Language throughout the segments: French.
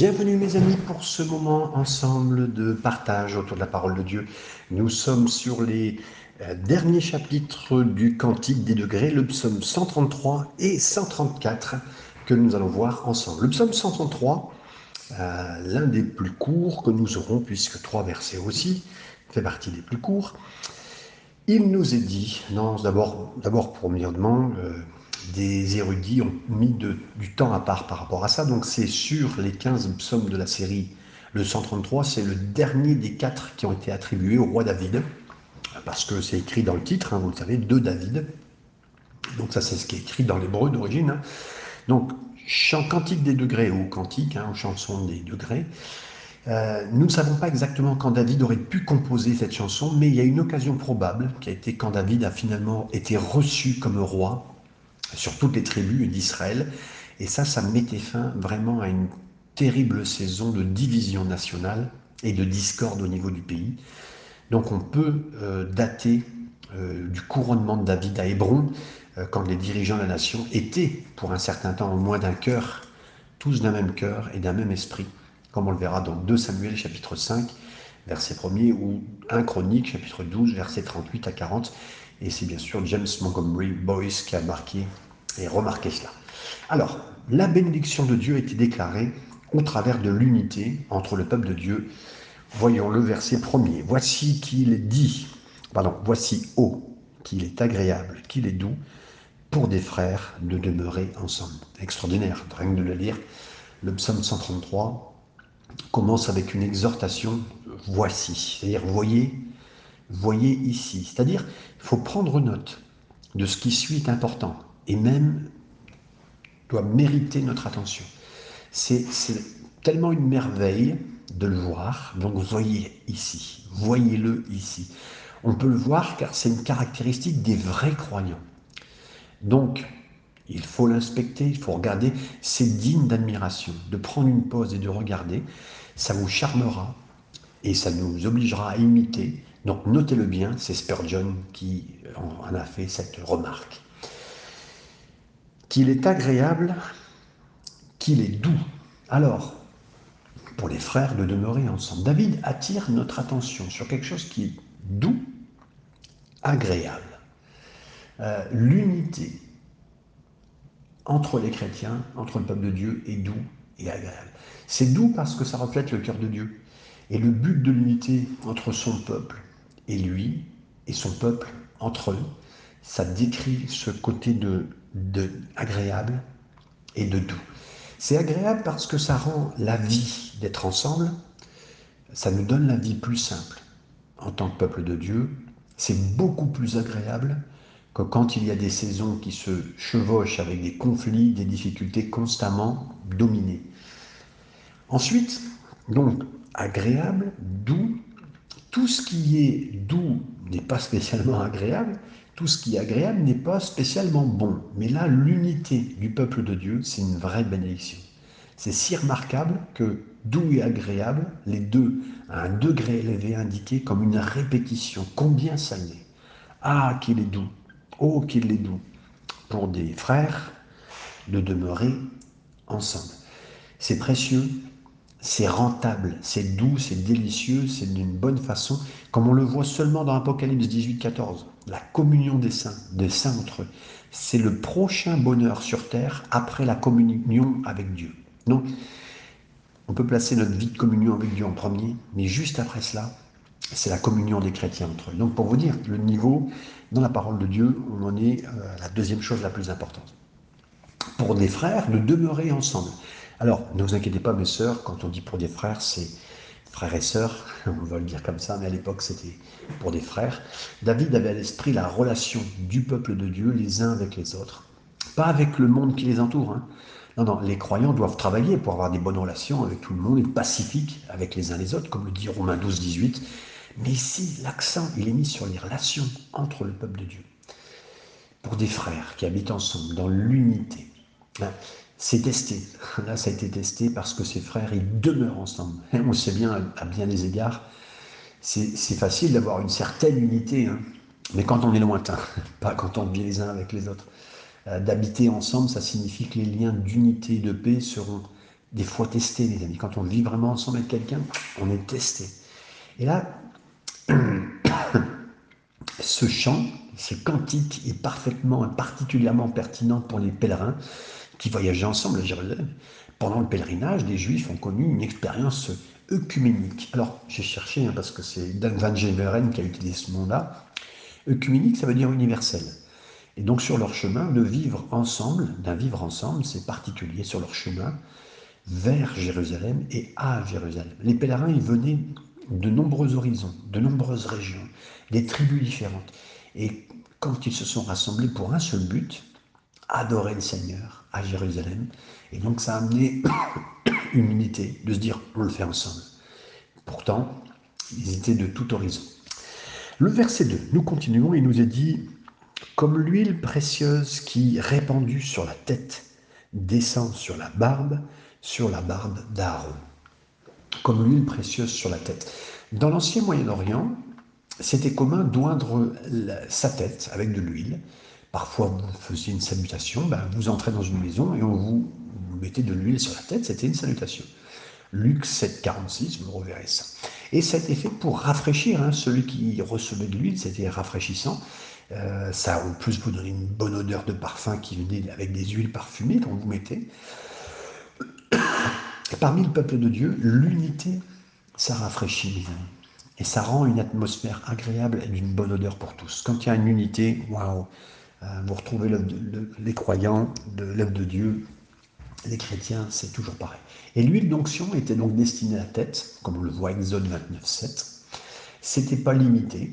Bienvenue mes amis pour ce moment ensemble de partage autour de la parole de Dieu. Nous sommes sur les euh, derniers chapitres du Cantique des degrés, le psaume 133 et 134 que nous allons voir ensemble. Le psaume 133, euh, l'un des plus courts que nous aurons, puisque trois versets aussi, fait partie des plus courts. Il nous est dit, non, d'abord, d'abord me euh, des érudits ont mis du temps à part par rapport à ça. Donc c'est sur les 15 psaumes de la série, le 133, c'est le dernier des quatre qui ont été attribués au roi David, parce que c'est écrit dans le titre, hein, vous le savez, de David. Donc ça c'est ce qui est écrit dans l'hébreu d'origine. Hein. Donc chant cantique des degrés ou cantique, hein, ou chanson des degrés. Euh, nous ne savons pas exactement quand David aurait pu composer cette chanson, mais il y a une occasion probable qui a été quand David a finalement été reçu comme roi sur toutes les tribus d'Israël. Et ça, ça mettait fin vraiment à une terrible saison de division nationale et de discorde au niveau du pays. Donc on peut euh, dater euh, du couronnement de David à Hébron, euh, quand les dirigeants de la nation étaient, pour un certain temps, au moins d'un cœur, tous d'un même cœur et d'un même esprit, comme on le verra dans 2 Samuel chapitre 5, verset 1er, ou 1 Chronique chapitre 12, verset 38 à 40. Et c'est bien sûr James Montgomery Boyce qui a marqué et remarqué cela. Alors, la bénédiction de Dieu a été déclarée au travers de l'unité entre le peuple de Dieu? Voyons le verset premier. Voici qu'il dit, pardon, voici haut, qu'il est agréable, qu'il est doux pour des frères de demeurer ensemble. Extraordinaire, rien de le lire. Le psaume 133 commence avec une exhortation, voici, c'est-à-dire voyez, voyez ici. C'est-à-dire, il faut prendre note de ce qui suit est important et même doit mériter notre attention. C'est tellement une merveille de le voir. Donc voyez ici, voyez-le ici. On peut le voir car c'est une caractéristique des vrais croyants. Donc, il faut l'inspecter, il faut regarder. C'est digne d'admiration de prendre une pause et de regarder. Ça vous charmera et ça nous obligera à imiter donc notez-le bien, c'est Spurgeon qui en a fait cette remarque. Qu'il est agréable, qu'il est doux. Alors, pour les frères de demeurer ensemble, David attire notre attention sur quelque chose qui est doux, agréable. Euh, l'unité entre les chrétiens, entre le peuple de Dieu, est doux et agréable. C'est doux parce que ça reflète le cœur de Dieu. Et le but de l'unité entre son peuple et lui et son peuple entre eux. Ça décrit ce côté de, de agréable et de doux. C'est agréable parce que ça rend la vie d'être ensemble, ça nous donne la vie plus simple. En tant que peuple de Dieu, c'est beaucoup plus agréable que quand il y a des saisons qui se chevauchent avec des conflits, des difficultés constamment dominées. Ensuite, donc, agréable, doux, tout ce qui est doux n'est pas spécialement agréable, tout ce qui est agréable n'est pas spécialement bon. Mais là, l'unité du peuple de Dieu, c'est une vraie bénédiction. C'est si remarquable que doux et agréable, les deux à un degré élevé indiqué comme une répétition. Combien ça l'est Ah, qu'il est doux Oh, qu'il est doux pour des frères de demeurer ensemble. C'est précieux c'est rentable, c'est doux, c'est délicieux, c'est d'une bonne façon, comme on le voit seulement dans Apocalypse 18, 14. La communion des saints, des saints entre eux. C'est le prochain bonheur sur terre après la communion avec Dieu. Donc, on peut placer notre vie de communion avec Dieu en premier, mais juste après cela, c'est la communion des chrétiens entre eux. Donc, pour vous dire, le niveau dans la parole de Dieu, on en est à euh, la deuxième chose la plus importante. Pour des frères, de demeurer ensemble. Alors, ne vous inquiétez pas, mes sœurs, quand on dit pour des frères, c'est frères et sœurs, on va le dire comme ça, mais à l'époque c'était pour des frères. David avait à l'esprit la relation du peuple de Dieu les uns avec les autres, pas avec le monde qui les entoure. Hein. Non, non, les croyants doivent travailler pour avoir des bonnes relations avec tout le monde, être pacifiques avec les uns les autres, comme le dit Romains 12, 18. Mais ici, l'accent, il est mis sur les relations entre le peuple de Dieu. Pour des frères qui habitent ensemble, dans l'unité. C'est testé. Là, ça a été testé parce que ces frères, ils demeurent ensemble. Et on sait bien, à bien des égards, c'est facile d'avoir une certaine unité, hein. mais quand on est lointain, pas quand on vit les uns avec les autres. Euh, d'habiter ensemble, ça signifie que les liens d'unité et de paix seront des fois testé, les amis. Quand on vit vraiment ensemble avec quelqu'un, on est testé. Et là, ce chant, ce cantique est parfaitement, particulièrement pertinent pour les pèlerins qui voyageaient ensemble à Jérusalem. Pendant le pèlerinage, les Juifs ont connu une expérience œcuménique. Alors, j'ai cherché, hein, parce que c'est Dan Van Geveren qui a utilisé ce mot-là. Œcuménique, ça veut dire universel. Et donc, sur leur chemin, de vivre ensemble, d'un vivre ensemble, c'est particulier sur leur chemin vers Jérusalem et à Jérusalem. Les pèlerins, ils venaient de nombreux horizons, de nombreuses régions, des tribus différentes. Et quand ils se sont rassemblés pour un seul but, adorer le Seigneur à Jérusalem, et donc ça a amené une unité, de se dire on le fait ensemble. Pourtant, ils étaient de tout horizon. Le verset 2, nous continuons, il nous est dit, comme l'huile précieuse qui, répandue sur la tête, descend sur la barbe, sur la barbe d'Aaron. Comme l'huile précieuse sur la tête. Dans l'ancien Moyen-Orient, c'était commun d'oindre sa tête avec de l'huile. Parfois, vous faisiez une salutation, ben, vous entrez dans une maison et on vous, mettez de l'huile sur la tête, c'était une salutation. Luc 7, 46, vous reverrez ça. Et ça a été fait pour rafraîchir, hein, celui qui recevait de l'huile, c'était rafraîchissant. Euh, ça en plus vous donnait une bonne odeur de parfum qui venait avec des huiles parfumées qu'on vous mettez. parmi le peuple de Dieu, l'unité, ça rafraîchit, mes amis. Et ça rend une atmosphère agréable et d'une bonne odeur pour tous. Quand il y a une unité, waouh, vous retrouvez les croyants, l'œuvre de Dieu, les chrétiens, c'est toujours pareil. Et l'huile d'onction était donc destinée à la tête, comme on le voit Exode 29, 7. C'était pas limité.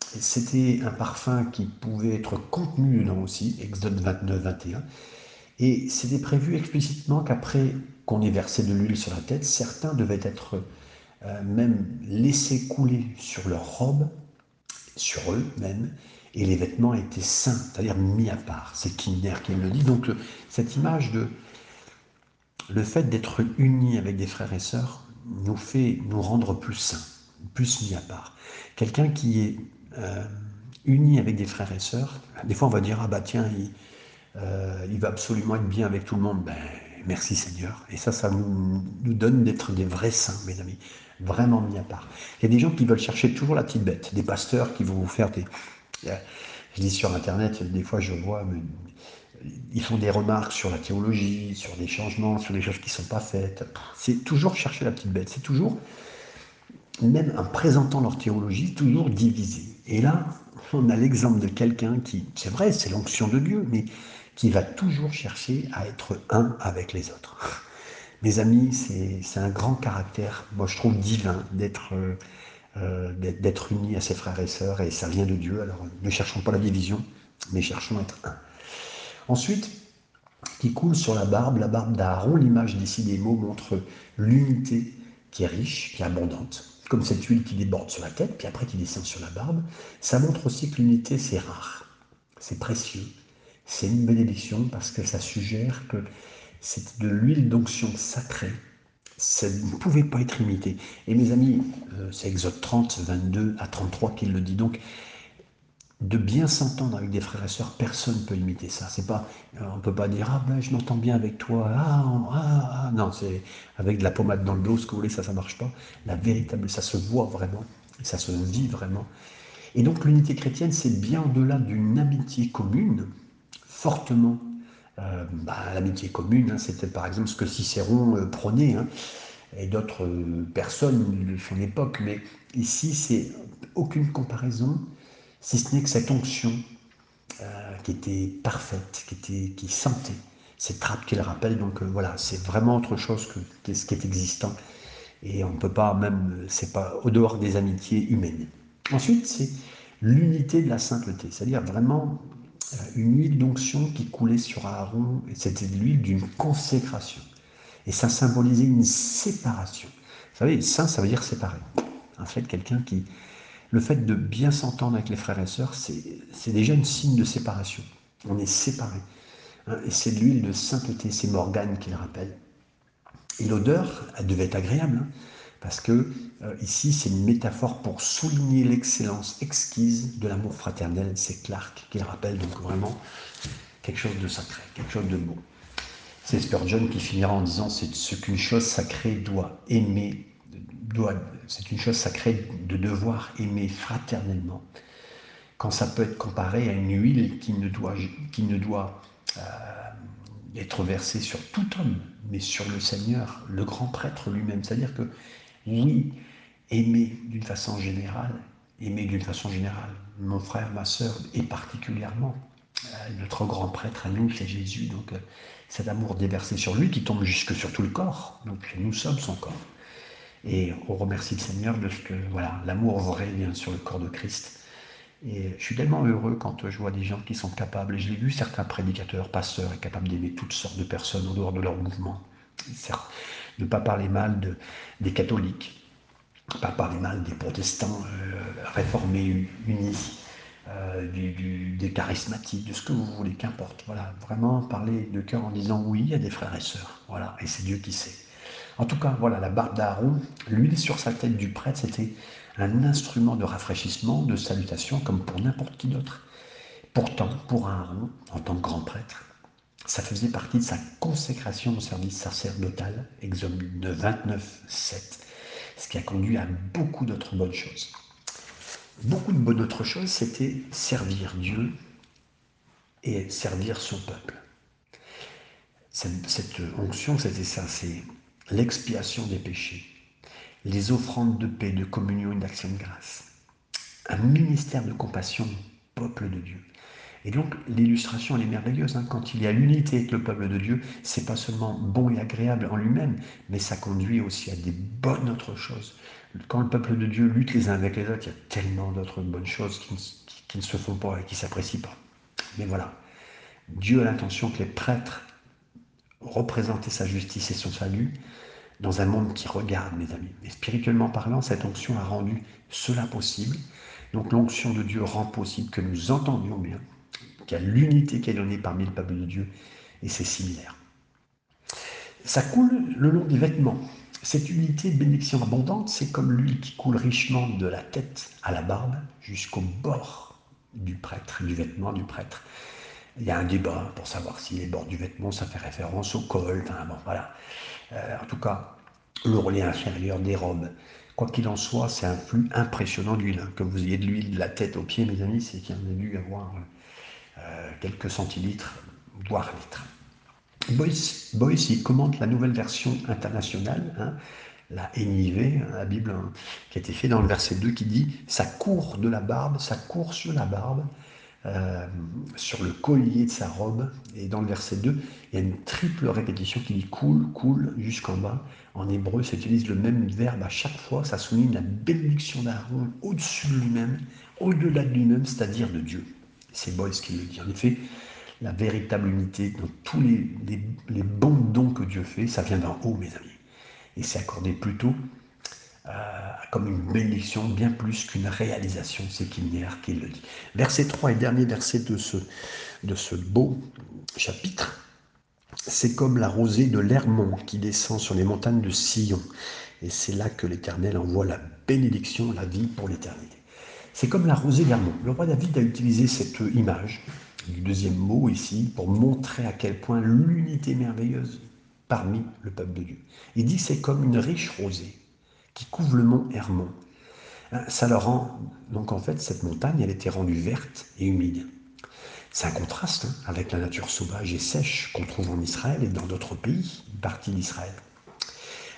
C'était un parfum qui pouvait être contenu dedans aussi, Exode 29, 21. Et c'était prévu explicitement qu'après qu'on ait versé de l'huile sur la tête, certains devaient être euh, même laissés couler sur leur robe, sur eux même, et les vêtements étaient saints, c'est-à-dire mis à part. C'est Kinder qui le dit. Donc cette image de le fait d'être unis avec des frères et sœurs nous fait nous rendre plus saints, plus mis à part. Quelqu'un qui est euh, uni avec des frères et sœurs, des fois on va dire ah bah tiens il, euh, il va absolument être bien avec tout le monde. Ben, merci Seigneur. Et ça, ça nous, nous donne d'être des vrais saints, mes amis, vraiment mis à part. Il y a des gens qui veulent chercher toujours la petite bête, des pasteurs qui vont vous faire des. Je dis sur Internet, des fois je vois, ils font des remarques sur la théologie, sur des changements, sur des choses qui ne sont pas faites. C'est toujours chercher la petite bête. C'est toujours, même en présentant leur théologie, toujours divisé. Et là, on a l'exemple de quelqu'un qui, c'est vrai, c'est l'onction de Dieu, mais qui va toujours chercher à être un avec les autres. Mes amis, c'est un grand caractère, moi je trouve divin, d'être euh, d'être unis à ses frères et sœurs, et ça vient de Dieu. Alors ne cherchons pas la division, mais cherchons à être un. Ensuite, qui coule sur la barbe, la barbe d'Aaron, l'image d'ici des mots montre l'unité qui est riche, qui est abondante, comme cette huile qui déborde sur la tête, puis après qui descend sur la barbe. Ça montre aussi que l'unité, c'est rare, c'est précieux, c'est une bénédiction parce que ça suggère que c'est de l'huile d'onction sacrée. Ça ne pouvait pas être imité. Et mes amis, euh, c'est Exode 30, 22 à 33 qu'il le dit. Donc, de bien s'entendre avec des frères et sœurs, personne ne peut imiter ça. C'est pas, euh, on ne peut pas dire ah ben je m'entends bien avec toi. Ah, ah, ah. non, c'est avec de la pommade dans le dos, ce que vous voulez, ça, ça marche pas. La véritable, ça se voit vraiment, ça se vit vraiment. Et donc l'unité chrétienne, c'est bien au-delà d'une amitié commune, fortement. Euh, bah, l'amitié commune, hein, c'était par exemple ce que Cicéron prônait, hein, et d'autres euh, personnes de son époque, mais ici, c'est aucune comparaison, si ce n'est que cette onction qui était parfaite, qui, était, qui sentait, cette trappe qu'il rappelle, donc voilà, c'est vraiment autre chose que, ce qui est existant, et on ne peut pas même, c'est pas au dehors des amitiés humaines. Ensuite, c'est l'unité de la sainteté, c'est-à-dire vraiment euh, une huile d'onction qui coulait sur Aaron, c'était l'huile d'une consécration. Et ça symbolisait une séparation. Vous savez, saint, ça veut dire séparé. En fait, quelqu'un qui. Le fait de bien s'entendre avec les frères et sœurs, c'est déjà un signe de séparation. On est séparés. Hein, et c'est l'huile de sainteté, c'est Morgane qui le rappelle. Et l'odeur, elle devait être agréable. Hein parce que euh, ici c'est une métaphore pour souligner l'excellence exquise de l'amour fraternel. C'est Clark qui le rappelle donc vraiment quelque chose de sacré, quelque chose de beau. C'est Spurgeon qui finira en disant c'est ce qu'une chose sacrée doit aimer, doit, c'est une chose sacrée de devoir aimer fraternellement, quand ça peut être comparé à une huile qui ne doit, euh, être versée sur tout homme, mais sur le Seigneur, le grand prêtre lui-même. C'est-à-dire que oui, aimer d'une façon générale, aimer d'une façon générale, mon frère, ma soeur, et particulièrement notre grand prêtre à nous, c'est Jésus. Donc euh, cet amour déversé sur lui qui tombe jusque sur tout le corps. Donc nous sommes son corps. Et on remercie le Seigneur de ce que voilà, l'amour vrai vient sur le corps de Christ. Et je suis tellement heureux quand je vois des gens qui sont capables, et je l'ai vu certains prédicateurs, pasteurs, capables d'aimer toutes sortes de personnes en dehors de leur mouvement. Ne pas parler mal de, des catholiques, pas parler mal des protestants euh, réformés, unis, euh, des charismatiques, de ce que vous voulez, qu'importe. Voilà, vraiment parler de cœur en disant oui, il y a des frères et sœurs. Voilà, et c'est Dieu qui sait. En tout cas, voilà, la barbe d'Aaron, l'huile sur sa tête du prêtre, c'était un instrument de rafraîchissement, de salutation, comme pour n'importe qui d'autre. Pourtant, pour Aaron, en tant que grand prêtre, ça faisait partie de sa consécration au service sacerdotal, Exode 29, 7, ce qui a conduit à beaucoup d'autres bonnes choses beaucoup de bonnes autres choses, c'était servir Dieu et servir son peuple. Cette, onction, c'était ça, c'est l'expiation des péchés, les offrandes de paix, de communion et d'action de grâce, un ministère de compassion au peuple de Dieu. Et donc l'illustration elle est merveilleuse. Hein. Quand il y a l'unité avec le peuple de Dieu, c'est pas seulement bon et agréable en lui-même, mais ça conduit aussi à des bonnes autres choses. Quand le peuple de Dieu lutte les uns avec les autres, il y a tellement d'autres bonnes choses qui ne, se font pas et qui s'apprécient pas. Mais voilà, Dieu a l'intention que les prêtres représentaient sa justice et son salut dans un monde qui regarde, mes amis. Et spirituellement parlant, cette onction a rendu cela possible. Donc l'onction de Dieu rend possible que nous entendions bien, qu'il y a l'unité qui est donnée parmi le peuple de Dieu, et c'est similaire. Ça coule le long des vêtements. Cette unité de bénédiction abondante, c'est comme l'huile qui coule richement de la tête à la barbe jusqu'au bord du prêtre, du vêtement du prêtre. Il y a un débat pour savoir si les bords du vêtement, ça fait référence au col. Enfin, bon, voilà. Euh, en tout cas, le relais inférieur des robes. Quoi qu'il en soit, c'est un flux impressionnant d'huile. Hein. Que vous ayez de l'huile de la tête aux pieds, mes amis, c'est qu'il y en a dû avoir euh, quelques centilitres, voire litres. Boyce, il commente la nouvelle version internationale, hein, la NIV, hein, la Bible, hein, qui a été faite dans le verset 2, qui dit Ça court de la barbe, ça court sur la barbe, euh, sur le collier de sa robe. Et dans le verset 2, il y a une triple répétition qui dit coule, coule, jusqu'en bas. En hébreu, ça utilise le même verbe à chaque fois. Ça souligne la bénédiction d'Aaron au-dessus de lui-même, au-delà de lui-même, c'est-à-dire de Dieu. C'est Boyce qui le dit. En effet, la véritable unité dans tous les, bons dons que Dieu fait, ça vient d'en haut, mes amis. Et c'est accordé plutôt euh, comme une bénédiction, bien plus qu'une réalisation. C'est Kilner qui le dit. Verset 3 et dernier verset de ce, de ce beau chapitre. C'est comme la rosée de l'Hermont qui descend sur les montagnes de Sion. Et c'est là que l'Éternel envoie la bénédiction, la vie pour l'éternité. C'est comme la rosée d'Hermont. Le roi David a utilisé cette image du deuxième mot ici pour montrer à quel point l'unité merveilleuse parmi le peuple de Dieu. Il dit c'est comme une riche rosée qui couvre le mont Hermon. Hein, ça le rend, donc en fait, cette montagne, elle était rendue verte et humide. C'est un contraste hein, avec la nature sauvage et sèche qu'on trouve en Israël et dans d'autres pays, une partie d'Israël.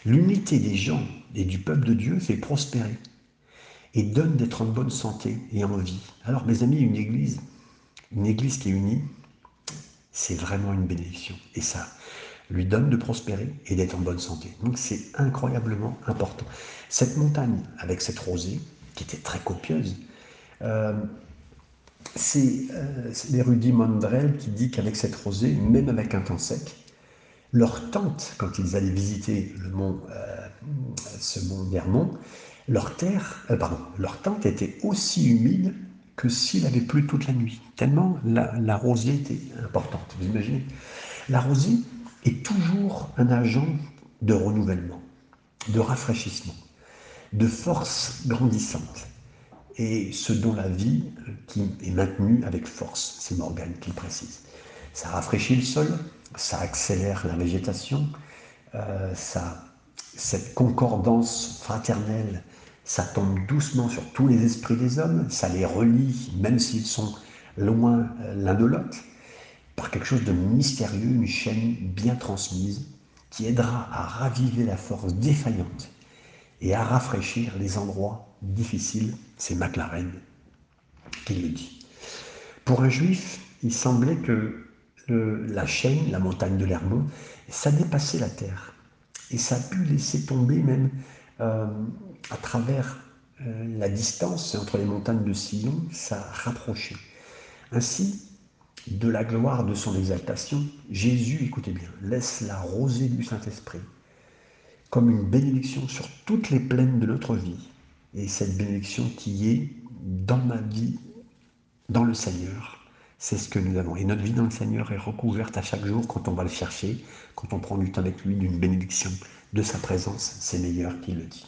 L'unité des gens et du peuple de Dieu fait prospérer et donne d'être en bonne santé et en vie. Alors mes amis, une église, une église qui est unie, c'est vraiment une bénédiction. Et ça lui donne de prospérer et d'être en bonne santé. Donc c'est incroyablement important. Cette montagne, avec cette rosée, qui était très copieuse, euh, c'est euh, l'érudit Mondrel qui dit qu'avec cette rosée, même avec un temps sec, leur tente, quand ils allaient visiter le mont, euh, ce mont Vermont, leur terre, pardon, leur tente était aussi humide que s'il avait plu toute la nuit, tellement la, rosée était importante. Vous imaginez La rosée est toujours un agent de renouvellement, de rafraîchissement, de force grandissante. Et ce dont la vie qui est maintenue avec force, c'est Morgane qui le précise. Ça rafraîchit le sol, ça accélère la végétation, euh, ça, cette concordance fraternelle, ça tombe doucement sur tous les esprits des hommes, ça les relie, même s'ils sont loin euh, l'un de l'autre, par quelque chose de mystérieux, une chaîne bien transmise, qui aidera à raviver la force défaillante et à rafraîchir les endroits difficiles. C'est McLaren qui le dit. Pour un juif, il semblait que la chaîne, la montagne de l'Hermon, ça dépassait la terre. Et ça a pu laisser tomber même euh, à travers euh, la distance entre les montagnes de Sion, ça a rapproché. Ainsi, de la gloire de son exaltation, Jésus, écoutez bien, laisse la rosée du Saint-Esprit comme une bénédiction sur toutes les plaines de notre vie. Et cette bénédiction qui est dans ma vie, dans le Seigneur, c'est ce que nous avons. Et notre vie dans le Seigneur est recouverte à chaque jour quand on va le chercher, quand on prend du temps avec lui, d'une bénédiction, de sa présence. C'est meilleur qu'il le dit.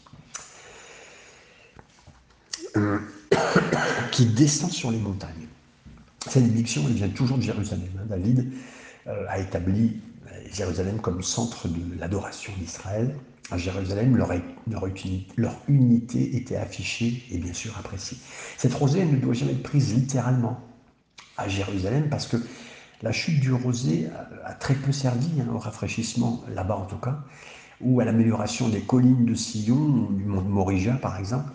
Qui descend sur les montagnes. Cette bénédiction, elle vient toujours de Jérusalem. Hein. David euh, a établi euh, Jérusalem comme centre de l'adoration d'Israël. À Jérusalem, leur, unité était affichée et bien sûr appréciée. Cette rosée, elle ne doit jamais être prise littéralement à Jérusalem parce que la chute du rosé a, très peu servi hein, au rafraîchissement, là-bas en tout cas, ou à l'amélioration des collines de Sion, du mont Morija par exemple,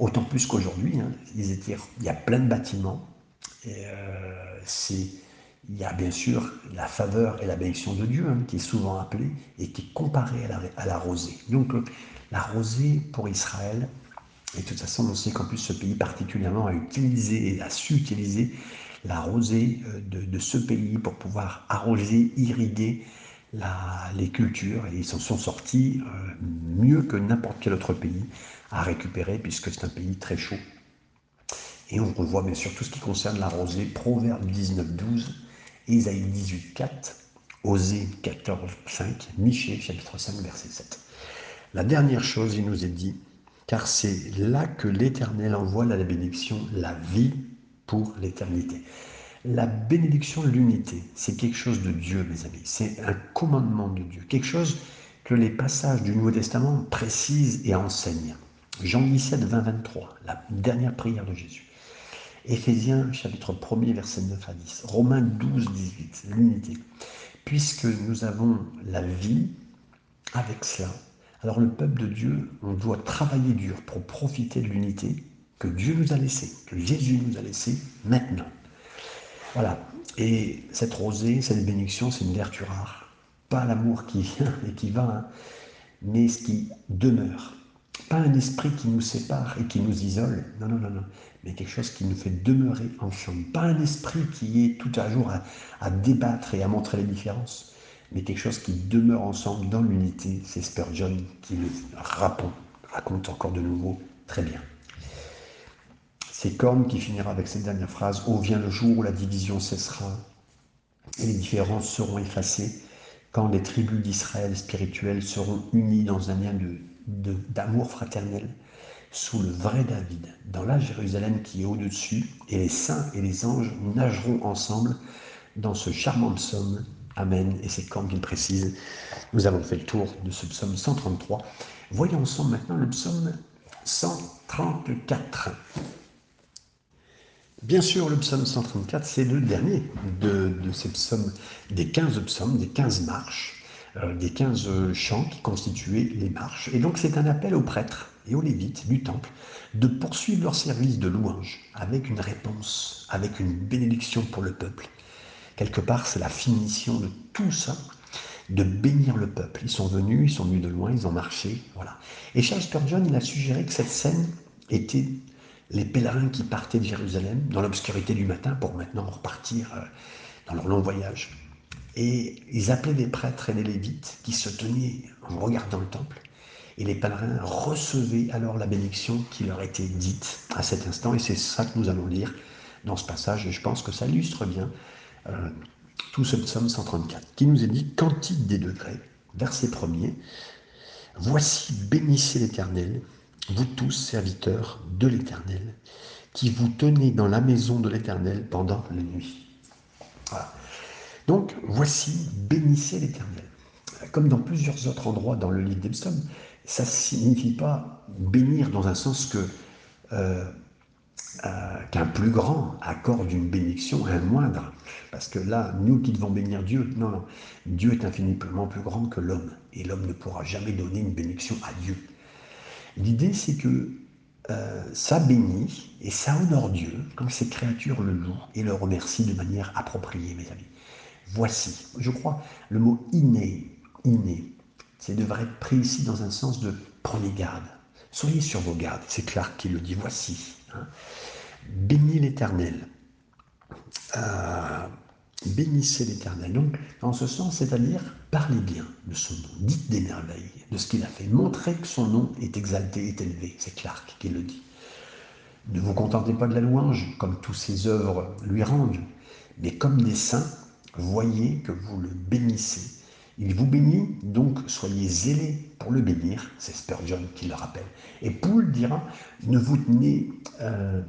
autant plus qu'aujourd'hui. Hein. il y a plein de bâtiments. Euh, il y a bien sûr la faveur et la bénédiction de Dieu hein, qui est souvent appelée et qui est comparée à la, rosée. Donc euh, la rosée pour Israël, et de toute façon on sait qu'en plus ce pays particulièrement a utilisé et a su utiliser la rosée euh, de, ce pays pour pouvoir arroser, irriguer les cultures et ils s'en sont sortis euh, mieux que n'importe quel autre pays à récupérer puisque c'est un pays très chaud. Et on revoit bien sûr tout ce qui concerne la rosée, Proverbe 19, 12, Isaïe 18, 4, Osée 14, 5, Michée chapitre 5 verset 7. La dernière chose, il nous est dit, car c'est là que l'Éternel envoie la bénédiction, la vie pour l'éternité. La bénédiction de l'unité, c'est quelque chose de Dieu, mes amis. C'est un commandement de Dieu. Quelque chose que les passages du Nouveau Testament précisent et enseignent. Jean 17, 20, 23, la dernière prière de Jésus. Éphésiens chapitre 1er, verset 9 à 10. Romains 12, 18, l'unité. Puisque nous avons la vie avec cela, alors le peuple de Dieu, on doit travailler dur pour profiter de l'unité que Dieu nous a laissé, que Jésus nous a laissé maintenant. Voilà. Et cette rosée, cette bénédiction, c'est une vertu rare. Pas l'amour qui vient et qui va, hein, mais ce qui demeure. Pas un esprit qui nous sépare et qui nous isole. Non, non, non, non. Mais quelque chose qui nous fait demeurer ensemble. Pas un esprit qui est tout à jour à, débattre et à montrer les différences. Mais quelque chose qui demeure ensemble dans l'unité. C'est Spurgeon qui le raconte encore de nouveau très bien. C'est Corne qui finira avec cette dernière phrase Ô vient le jour où la division cessera et les différences seront effacées, quand les tribus d'Israël spirituelles seront unies dans un lien d'amour fraternel sous le vrai David, dans la Jérusalem qui est au-dessus, et les saints et les anges nageront ensemble dans ce charmant psaume. Amen. Et c'est Corne qui le précise. Nous avons fait le tour de ce psaume 133. Voyons ensemble maintenant le psaume 134. Bien sûr, le psaume 134, c'est le dernier de, ces psaumes, des 15 psaumes, des 15 marches, euh, des 15 chants qui constituaient les marches. Et donc c'est un appel aux prêtres et aux lévites du temple de poursuivre leur service de louange avec une réponse, avec une bénédiction pour le peuple. Quelque part, c'est la finition de tout ça, de bénir le peuple. Ils sont venus, ils sont venus de loin, ils ont marché, voilà. Et Charles Spurgeon, il a suggéré que cette scène était les pèlerins qui partaient de Jérusalem dans l'obscurité du matin pour maintenant repartir euh, dans leur long voyage. Et ils appelaient les prêtres et les lévites qui se tenaient en regardant le temple. Et les pèlerins recevaient alors la bénédiction qui leur était dite à cet instant. Et c'est ça que nous allons lire dans ce passage. Et je pense que ça illustre bien euh, tout ce psaume 134 qui nous est dit Cantique des degrés, verset 1er. Voici bénissez l'Éternel vous tous serviteurs de l'Éternel, qui vous tenez dans la maison de l'Éternel pendant la nuit. Donc, voici, bénissez l'Éternel. Comme dans plusieurs autres endroits dans le livre des psaumes, ça ne signifie pas bénir dans un sens que euh, euh, qu'un plus grand accorde une bénédiction à un moindre. Parce que là, nous qui devons bénir Dieu, non, non, Dieu est infiniment plus grand que l'homme, et l'homme ne pourra jamais donner une bénédiction à Dieu. L'idée, c'est que euh, ça bénit et ça honore Dieu quand ses créatures le louent et le remercient de manière appropriée, mes amis. Voici, je crois, le mot inné, inné, c'est devrait être pris ici dans un sens de prenez garde, soyez sur vos gardes. C'est Clark qui le dit, voici. Hein. Bénis l'Éternel. Euh, bénissez l'Éternel. Donc, dans ce sens, c'est-à-dire, parlez bien de son nom, dites des merveilles, de ce qu'il a fait, montrez que son nom est exalté, est élevé. C'est Clark qui le dit. Ne vous contentez pas de la louange, comme tous ses œuvres lui rendent, mais comme des saints, voyez que vous le bénissez. Il vous bénit, donc soyez zélés pour le bénir, c'est Spurgeon qui le rappelle. Et Poul dira, ne vous tenez, euh,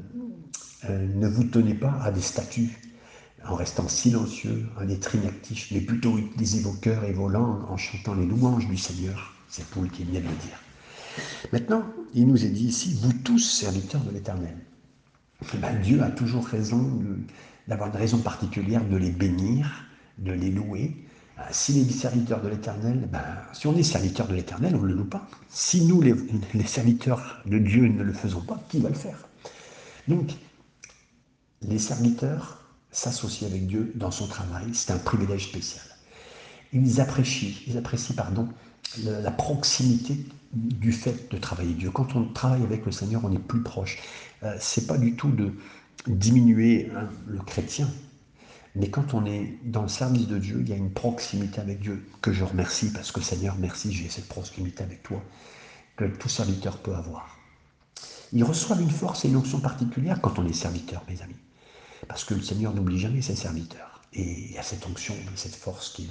euh, ne vous tenez pas à des statues en restant silencieux, en être inactif, mais plutôt vos cœurs et vos langues en chantant les louanges du Seigneur. C'est Paul qui vient de le dire. Maintenant, il nous est dit ici, vous tous serviteurs de l'Éternel. Ben, Dieu a toujours raison d'avoir une raison particulière de les bénir, de les louer. Euh, si les serviteurs de l'Éternel, ben, si on est serviteur de l'Éternel, on ne le loue pas. Si nous, les serviteurs de Dieu, ne le faisons pas, qui va le faire? Donc, les serviteurs s'associer avec Dieu dans son travail, c'est un privilège spécial. Ils apprécient, ils apprécient pardon, la, proximité du fait de travailler Dieu. Quand on travaille avec le Seigneur, on est plus proche. Euh, c'est pas du tout de diminuer hein, le chrétien, mais quand on est dans le service de Dieu, il y a une proximité avec Dieu que je remercie parce que Seigneur, merci, j'ai cette proximité avec toi que tout serviteur peut avoir. Ils reçoivent une force et une onction particulière quand on est serviteur, mes amis. Parce que le Seigneur n'oublie jamais ses serviteurs. Et il y a cette onction, cette force qui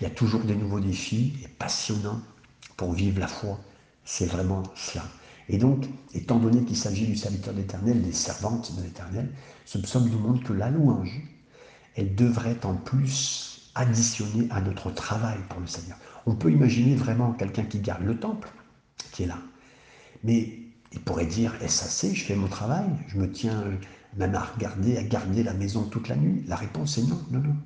Il y a toujours des nouveaux défis et passionnants pour vivre la foi. C'est vraiment cela. Et donc, étant donné qu'il s'agit du serviteur de l'Éternel, des servantes de l'Éternel, ce psaume nous montre que la louange, elle devrait en plus additionner à notre travail pour le Seigneur. On peut imaginer vraiment quelqu'un qui garde le temple, qui est là. Mais il pourrait dire, est-ce assez? Je fais mon travail, je me tiens même à regarder, à garder la maison toute la nuit La réponse est non, non, non.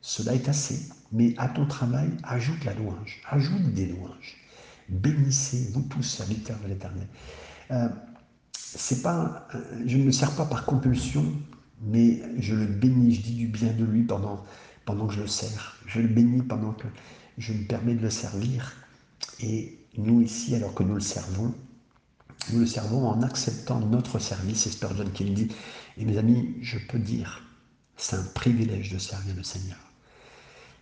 Cela est assez. Mais à ton travail, ajoute la louange, ajoute des louanges. Bénissez, vous tous, serviteurs de l'Éternel. Euh, c'est pas, je ne me sers pas par compulsion, mais je le bénis, je dis du bien de lui pendant, pendant que je le sers. Je le bénis pendant que je me permets de le servir. Et nous ici, alors que nous le servons, nous le servons en acceptant notre service. C'est Spurgeon qui le dit. Et mes amis, je peux dire, c'est un privilège de servir le Seigneur.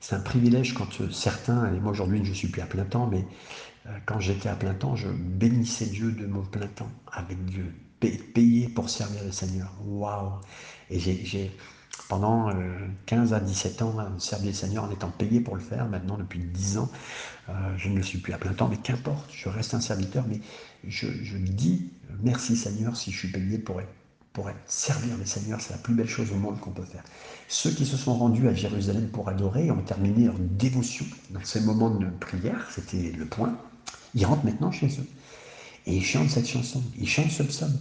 C'est un privilège quand euh, certains, et moi aujourd'hui je ne suis plus à plein temps, mais euh, quand j'étais à plein temps, je bénissais Dieu de mon plein temps avec Dieu, payé pour servir le Seigneur. Waouh Et j'ai pendant 15 euh, à 17 ans, servir le Seigneur en étant payé pour le faire. Maintenant, depuis 10 ans, je ne le suis plus à plein temps, mais qu'importe, je reste un serviteur, mais je, dis merci Seigneur si je suis payé pour pour être servir le Seigneur, c'est la plus belle chose au monde qu'on peut faire. Ceux qui se sont rendus à Jérusalem pour adorer ont terminé leur dévotion dans ces moments de prière, c'était le point. Ils rentrent maintenant chez eux. Et ils chantent cette chanson, ils chantent ce psaume.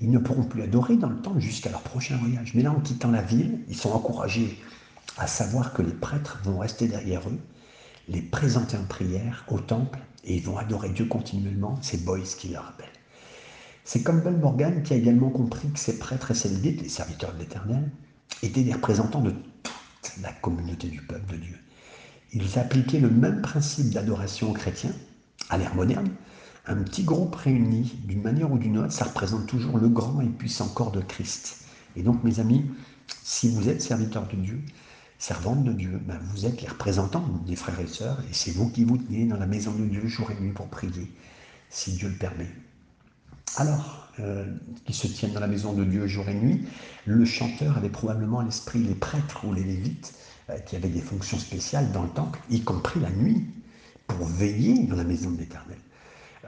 Ils ne pourront plus adorer dans le temps jusqu'à leur prochain voyage. Mais là, en quittant la ville, ils sont encouragés à savoir que les prêtres vont rester derrière eux, les présenter en prière au temple et ils vont adorer Dieu continuellement, c'est Boyce qui le rappelle. C'est Campbell Morgan qui a également compris que ces prêtres et ces lévites, les serviteurs de l'Éternel, étaient des représentants de toute la communauté du peuple de Dieu. Ils appliquaient le même principe d'adoration aux chrétiens, à l'ère moderne. Un petit groupe réuni d'une manière ou d'une autre, ça représente toujours le grand et puissant corps de Christ. Et donc, mes amis, si vous êtes serviteurs de Dieu, servantes de Dieu, ben, vous êtes les représentants des frères et sœurs, et c'est vous qui vous tenez dans la maison de Dieu jour et nuit pour prier, si Dieu le permet. Alors, euh, qui se tiennent dans la maison de Dieu jour et nuit, le chanteur avait probablement à l'esprit les prêtres ou les lévites, euh, qui avaient des fonctions spéciales dans le temple, y compris la nuit, pour veiller dans la maison de l'Éternel.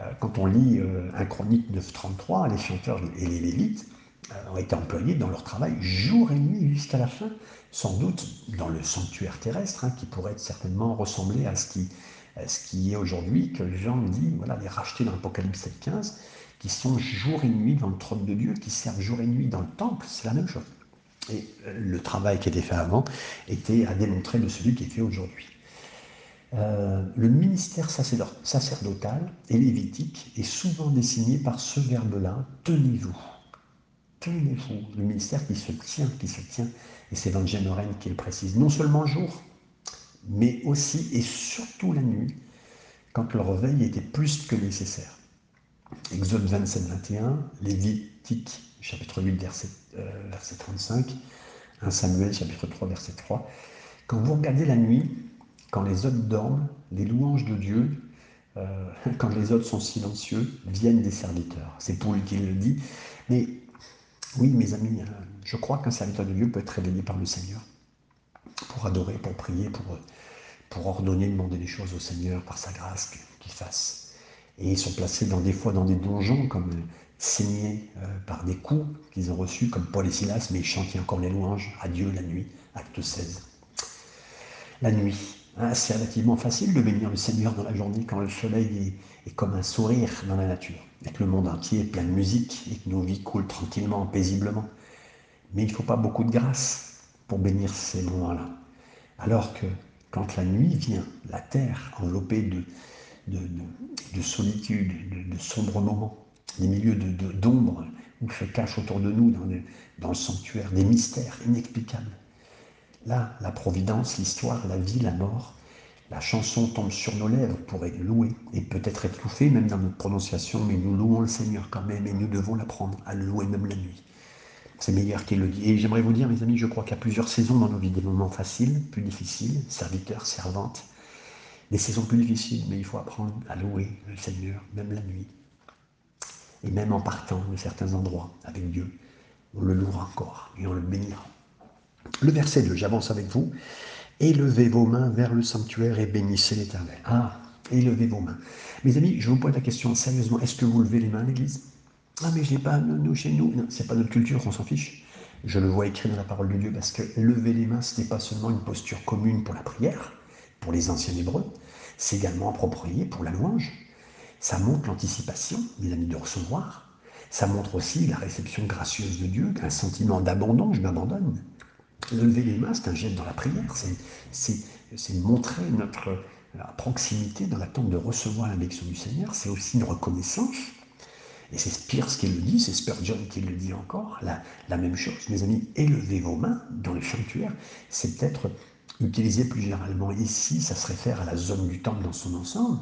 Euh, quand on lit un chronique 9.33, les chanteurs et les lévites, euh, ont été employés dans leur travail jour et nuit jusqu'à la fin, sans doute dans le sanctuaire terrestre, hein, qui pourrait certainement ressembler à ce qui, est aujourd'hui, que Jean dit, voilà, les rachetés dans l'Apocalypse 7.15, qui sont jour et nuit dans le trône de Dieu, qui servent jour et nuit dans le temple, c'est la même chose. Et euh, le travail qui était fait avant était à démontrer de celui qui est fait aujourd'hui. Euh, le ministère sacerdotal et lévitique est souvent désigné par ce verbe-là, tenez-vous. Tenez-vous. Le ministère qui se tient, qui se tient. Et c'est Van Gemeren qui le précise. Non seulement le jour, mais aussi et surtout la nuit, quand le réveil était plus que nécessaire. Exode 27, 21, Lévitique, chapitre 8, verset, euh, verset 35, 1 Samuel, chapitre 3, verset 3. Quand vous regardez la nuit, quand les autres dorment, les louanges de Dieu, euh, quand les autres sont silencieux, viennent des serviteurs. C'est Paul qui le dit. Mais oui, mes amis, hein, je crois qu'un serviteur de Dieu peut être réveillé par le Seigneur pour adorer, pour prier, pour, ordonner, demander des choses au Seigneur par sa grâce qu'il fasse. Et ils sont placés dans des fois dans des donjons, comme euh, saignés euh, par des coups qu'ils ont reçus, comme Paul et Silas, mais ils chantaient encore les louanges à Dieu la nuit, acte 16. La nuit, hein, c'est relativement facile de bénir le Seigneur dans la journée quand le soleil est, comme un sourire dans la nature, et que le monde entier est plein de musique, et que nos vies coulent tranquillement, paisiblement. Mais il ne faut pas beaucoup de grâce pour bénir ces moments-là. Alors que quand la nuit vient, la terre enveloppée de, de, solitude, de, sombres moments, des milieux d'ombre où se cachent autour de nous dans le sanctuaire des mystères inexplicables. Là, la providence, l'histoire, la vie, la mort, la chanson tombe sur nos lèvres pour être louée et peut-être étouffée même dans notre prononciation, mais nous louons le Seigneur quand même et nous devons l'apprendre à le louer même la nuit. C'est meilleur qu'il le dit. Et j'aimerais vous dire, mes amis, je crois qu'il y a plusieurs saisons dans nos vies, des moments faciles, plus difficiles, serviteurs, servantes, des saisons plus difficiles, mais il faut apprendre à louer le Seigneur, même la nuit. Et même en partant de certains endroits avec Dieu, on le louera encore et on le bénira. Le verset 2, j'avance avec vous. Élevez vos mains vers le sanctuaire et bénissez l'Éternel. Ah, élevez vos mains. Mes amis, je vous pose la question sérieusement, est-ce que vous levez les mains à l'Église? Ah, mais je n'ai pas, nous, chez nous. Non, c'est pas notre culture, on s'en fiche. Je le vois écrit dans la parole de Dieu parce que lever les mains, ce n'est pas seulement une posture commune pour la prière, pour les anciens hébreux, c'est également approprié pour la louange. Ça montre l'anticipation, mes amis, de recevoir. Ça montre aussi la réception gracieuse de Dieu, un sentiment d'abandon, je m'abandonne. Lever les mains, c'est un geste dans la prière, c'est montrer notre proximité dans l'attente de recevoir la bénédiction du Seigneur, c'est aussi une reconnaissance. Et c'est Spears qui le dit, c'est Spurgeon qui le dit encore, la, la même chose. Mes amis, élevez vos mains dans le sanctuaire, c'est peut-être utilisé plus généralement ici, ça se réfère à la zone du temple dans son ensemble,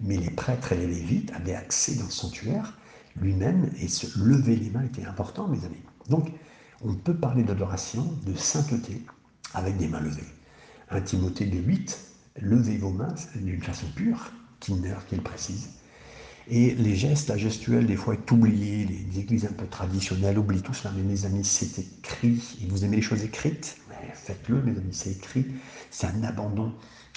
mais les prêtres et les lévites avaient accès dans le sanctuaire lui-même, et se lever les mains était important, mes amis. Donc, on peut parler d'adoration, de sainteté, avec des mains levées. Un Timothée de 8, levez vos mains d'une façon pure, Kinner qui le précise. Et les gestes, la gestuelle, des fois, est oublié, les églises un peu traditionnelles oublient tout cela, mais mes amis, c'est écrit, et vous aimez les choses écrites, faites-le, mes amis, c'est écrit, c'est un abandon.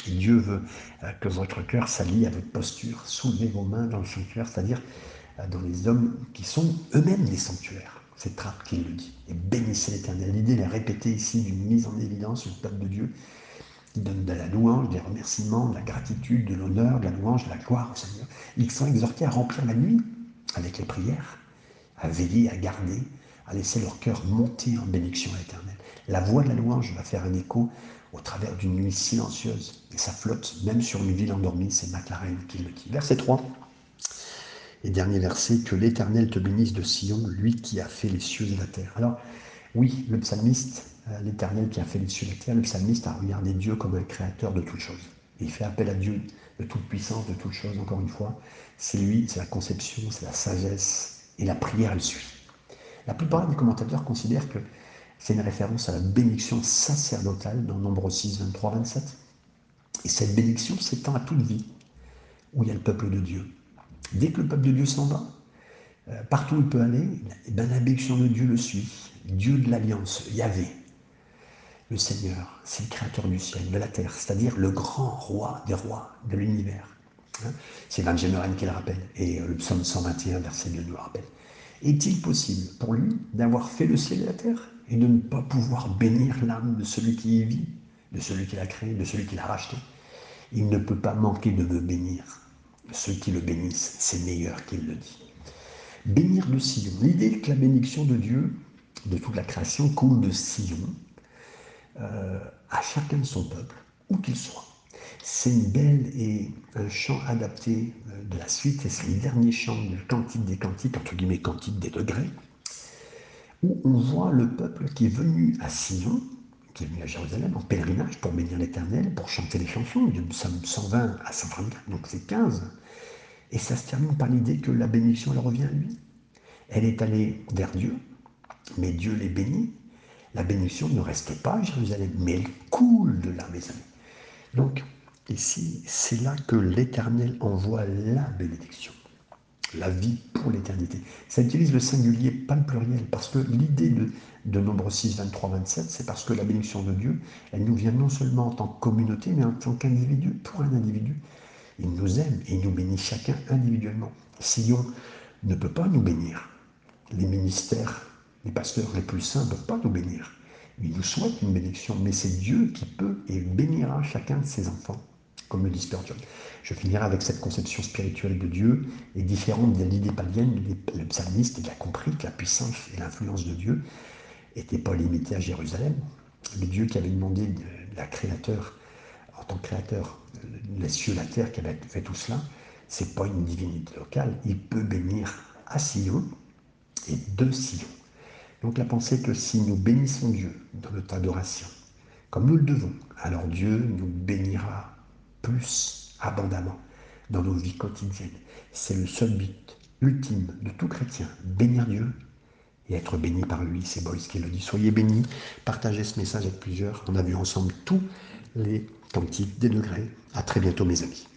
Et Dieu veut euh, que votre cœur s'allie à votre posture. Soulevez vos mains dans le sanctuaire, c'est-à-dire euh, dans les hommes qui sont eux-mêmes des sanctuaires. C'est Trappe qui le dit. Et bénissez l'Éternel. L'idée est répétée ici d'une mise en évidence, le peuple de Dieu qui donne de la louange, des remerciements, de la gratitude, de l'honneur, de la louange, de la gloire au Seigneur. Ils sont exhortés à remplir la nuit avec les prières, à veiller, à garder, à laisser leur cœur monter en bénédiction à l'Éternel. La voix de la louange va faire un écho au travers d'une nuit silencieuse. Et ça flotte même sur une ville endormie, c'est McLaren qui le dit. Verset 3. Et dernier verset, que l'Éternel te bénisse de Sion, lui qui a fait les cieux et la terre. Alors, oui, le psalmiste, euh, l'Éternel qui a fait les cieux et la terre, le psalmiste a regardé Dieu comme un créateur de toutes choses. Il fait appel à Dieu de toute puissance, de toutes choses, encore une fois. C'est lui, c'est la conception, c'est la sagesse, et la prière, elle suit. La plupart des commentateurs considèrent que c'est une référence à la bénédiction sacerdotale dans Nombre 6, 23, 27. Et cette bénédiction s'étend à toute vie où il y a le peuple de Dieu. Dès que le peuple de Dieu s'en va, euh, partout où il peut aller, eh ben, la bénédiction de Dieu le suit. Dieu de l'alliance, Yahvé, le Seigneur, c'est le créateur du ciel, de la terre, c'est-à-dire le grand roi des rois de l'univers. Hein. c'est Van Gemeren qui le rappelle, et euh, le psaume 121, verset 2 nous le rappelle. Est-il possible pour lui d'avoir fait le ciel et la terre et de ne pas pouvoir bénir l'âme de celui qui y vit, de celui qui l'a créé, de celui qui l'a racheté? Il ne peut pas manquer de me bénir. Ceux qui le bénissent, c'est meilleur qu'il le dit. Bénir de Sion. L'idée que la bénédiction de Dieu, de toute la création, coule de Sion euh, à chacun de son peuple, où qu'il soit. C'est une belle et un chant adapté euh, de la suite, et c'est le dernier chant du Cantique des Cantiques, entre guillemets Cantique des degrés, où on voit le peuple qui est venu à Sion, qui est venu à Jérusalem en pèlerinage pour bénir l'Éternel, pour chanter les chansons, du psaume 120 à 124, donc c'est 15. Et ça se termine par l'idée que la bénédiction, elle revient à lui. Elle est allée vers Dieu, mais Dieu les bénit. La bénédiction ne reste pas à Jérusalem, mais elle coule de là, mes amis. Donc, ici, c'est là que l'Éternel envoie la bénédiction la vie pour l'éternité. Ça utilise le singulier, pas le pluriel, parce que l'idée de, de Nombre 6, 23, 27, c'est parce que la bénédiction de Dieu, elle nous vient non seulement en tant que communauté, mais en tant qu'individu, pour un individu. Il nous aime et il nous bénit chacun individuellement. Sion ne peut pas nous bénir. Les ministères, les pasteurs les plus saints ne peuvent pas nous bénir. Ils nous souhaitent une bénédiction, mais c'est Dieu qui peut et bénira chacun de ses enfants comme le dit Spurgeon. Je finirai avec cette conception spirituelle de Dieu est différente de l'idée païenne. Le psalmiste il a compris que la puissance et l'influence de Dieu n'étaient pas limitées à Jérusalem. Le Dieu qui avait demandé de la créateur, en tant que créateur, les cieux, la terre, qui avait fait tout cela, c'est pas une divinité locale. Il peut bénir à Sion et de Sion. Donc la pensée que si nous bénissons Dieu dans notre adoration, comme nous le devons, alors Dieu nous bénira plus abondamment dans nos vies quotidiennes. C'est le seul but ultime de tout chrétien, bénir Dieu et être béni par lui. C'est Boyce qui le dit. Soyez bénis, partagez ce message avec plusieurs. On a vu ensemble tous les cantiques des degrés. À très bientôt mes amis.